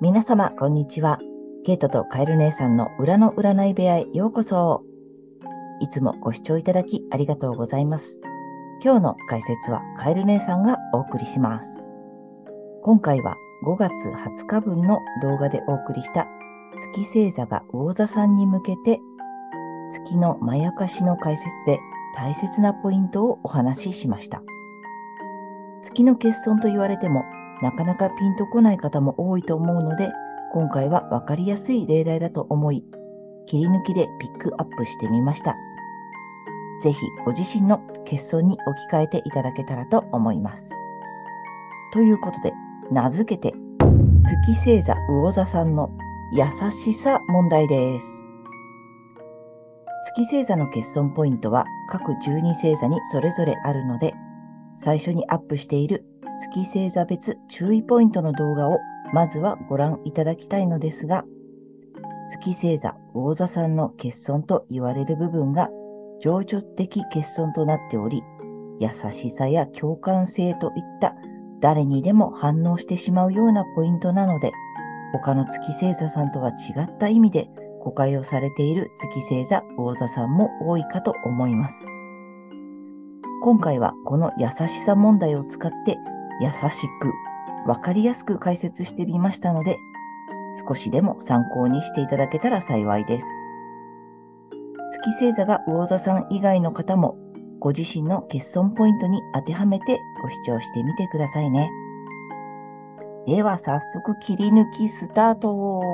皆様、こんにちは。ケイトとカエル姉さんの裏の占い部屋へようこそ。いつもご視聴いただきありがとうございます。今日の解説はカエル姉さんがお送りします。今回は5月20日分の動画でお送りした月星座が魚座さんに向けて月のまやかしの解説で大切なポイントをお話ししました。月の欠損と言われてもなかなかピンとこない方も多いと思うので、今回はわかりやすい例題だと思い、切り抜きでピックアップしてみました。ぜひご自身の欠損に置き換えていただけたらと思います。ということで、名付けて、月星座魚座さんの優しさ問題です。月星座の欠損ポイントは各12星座にそれぞれあるので、最初にアップしている月星座別注意ポイントの動画をまずはご覧いただきたいのですが、月星座魚座さんの欠損と言われる部分が情緒的欠損となっており、優しさや共感性といった誰にでも反応してしまうようなポイントなので、他の月星座さんとは違った意味で誤解をされている月星座魚座さんも多いかと思います。今回はこの優しさ問題を使って優しくわかりやすく解説してみましたので、少しでも参考にしていただけたら幸いです。月星座が魚座さん以外の方も、ご自身の欠損ポイントに当てはめてご視聴してみてくださいね。では早速切り抜きスタート。は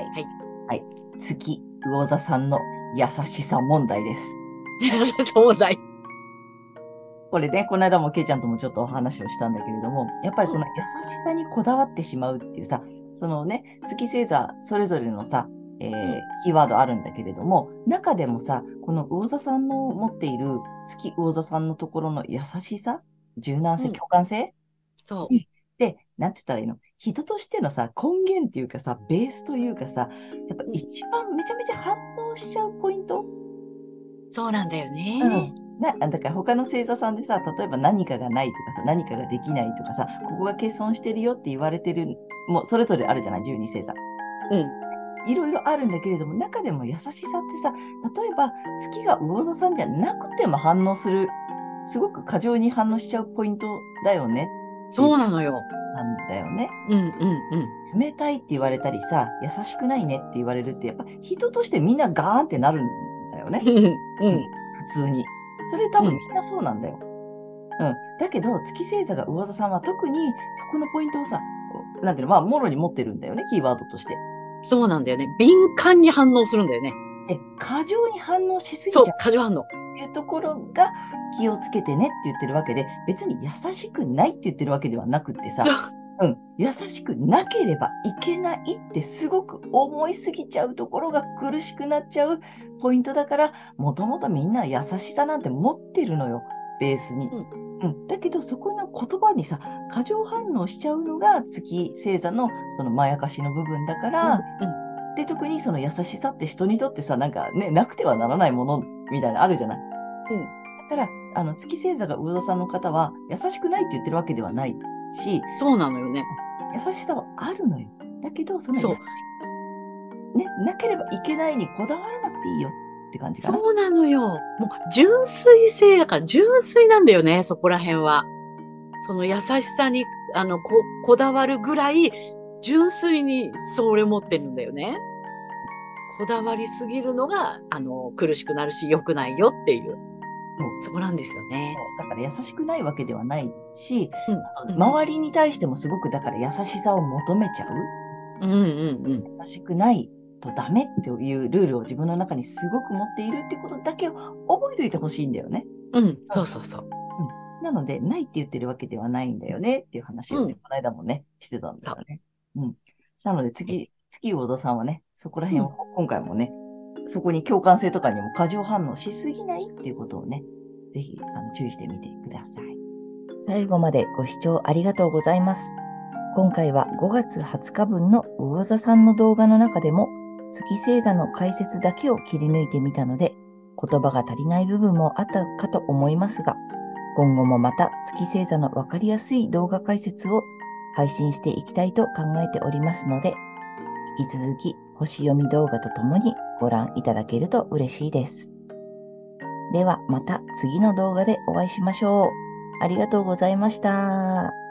い。はい。はい。月魚座さんの優しさ問題です。そうだい。これね、この間もケイちゃんともちょっとお話をしたんだけれども、やっぱりこの優しさにこだわってしまうっていうさ、そのね、月星座それぞれのさ、えーキーワードあるんだけれども、中でもさ、この魚座さんの持っている月魚座さんのところの優しさ、柔軟性、うん。共感性、そう。で、なんて言ったらいいの？人としてのさ、根源っていうかさ、ベースというかさ、やっぱ一番めちゃめちゃ反応しちゃうポイント？そうなんだよね。うんなだから他の星座さんでさ、例えば何かがないとかさ、何かができないとかさ、ここが欠損してるよって言われてる、もうそれぞれあるじゃない、12星座。うん。いろいろあるんだけれども、中でも優しさってさ、例えば月が魚座さんじゃなくても反応する、すごく過剰に反応しちゃうポイントだよね、そうなのよ。なんだよね。うんうんうん。冷たいって言われたりさ、優しくないねって言われるって、やっぱ人としてみんなガーンってなるんだよね。うん。普通に。それ多分みんなそうなんだよ。うん。だけど、月星座が魚座さんは特にそこのポイントをさ、なんていうの、まあ、もろに持ってるんだよね、キーワードとして。そうなんだよね。敏感に反応するんだよね。で、過剰に反応しすぎちゃう、過剰反応。っていうところが気をつけてねって言ってるわけで、別に優しくないって言ってるわけではなくってさ、うん、優しくなければいけないってすごく思いすぎちゃうところが苦しくなっちゃうポイントだから、もともとみんな優しさなんて持ってるのよ、ベースに。うん、だけど、そこの言葉にさ、過剰反応しちゃうのが月星座のそのまやかしの部分だから、うん。で、特にその優しさって人にとってさ、なんかね、なくてはならないものみたいなのあるじゃない。うんだから、あの、月星座が魚座さんの方は、優しくないって言ってるわけではないし、そうなのよね。優しさはあるのよ。だけど、その優しね、なければいけないにこだわらなくていいよって感じかな。そうなのよ。もう、純粋性だから、純粋なんだよね、そこら辺は。その優しさに、あの、こ、こだわるぐらい、純粋にそれ持ってるんだよね。こだわりすぎるのが、あの、苦しくなるし、良くないよっていう。そうそこなんですよね。だから優しくないわけではないし、うん。周りに対してもすごくだから優しさを求めちゃう。うんうんうん。優しくないとダメっていうルールを自分の中にすごく持っているってことだけを覚えておいてほしいんだよね。うん、そうそうそう。なので、ないって言ってるわけではないんだよねっていう話をね、うんこの間もね、してたんだよね。うん。なので、次、月魚座さんはね、そこら辺を、今回もね、そこに共感性とかにも過剰反応しすぎないっていうことをね、ぜひあの注意してみてください。最後までご視聴ありがとうございます。今回は5月20日分の魚座さんの動画の中でも、月星座の解説だけを切り抜いてみたので、言葉が足りない部分もあったかと思いますが、今後もまた月星座のわかりやすい動画解説を配信していきたいと考えておりますので、引き続き星読み動画とともにご覧いただけると嬉しいです。ではまた次の動画でお会いしましょう。ありがとうございました。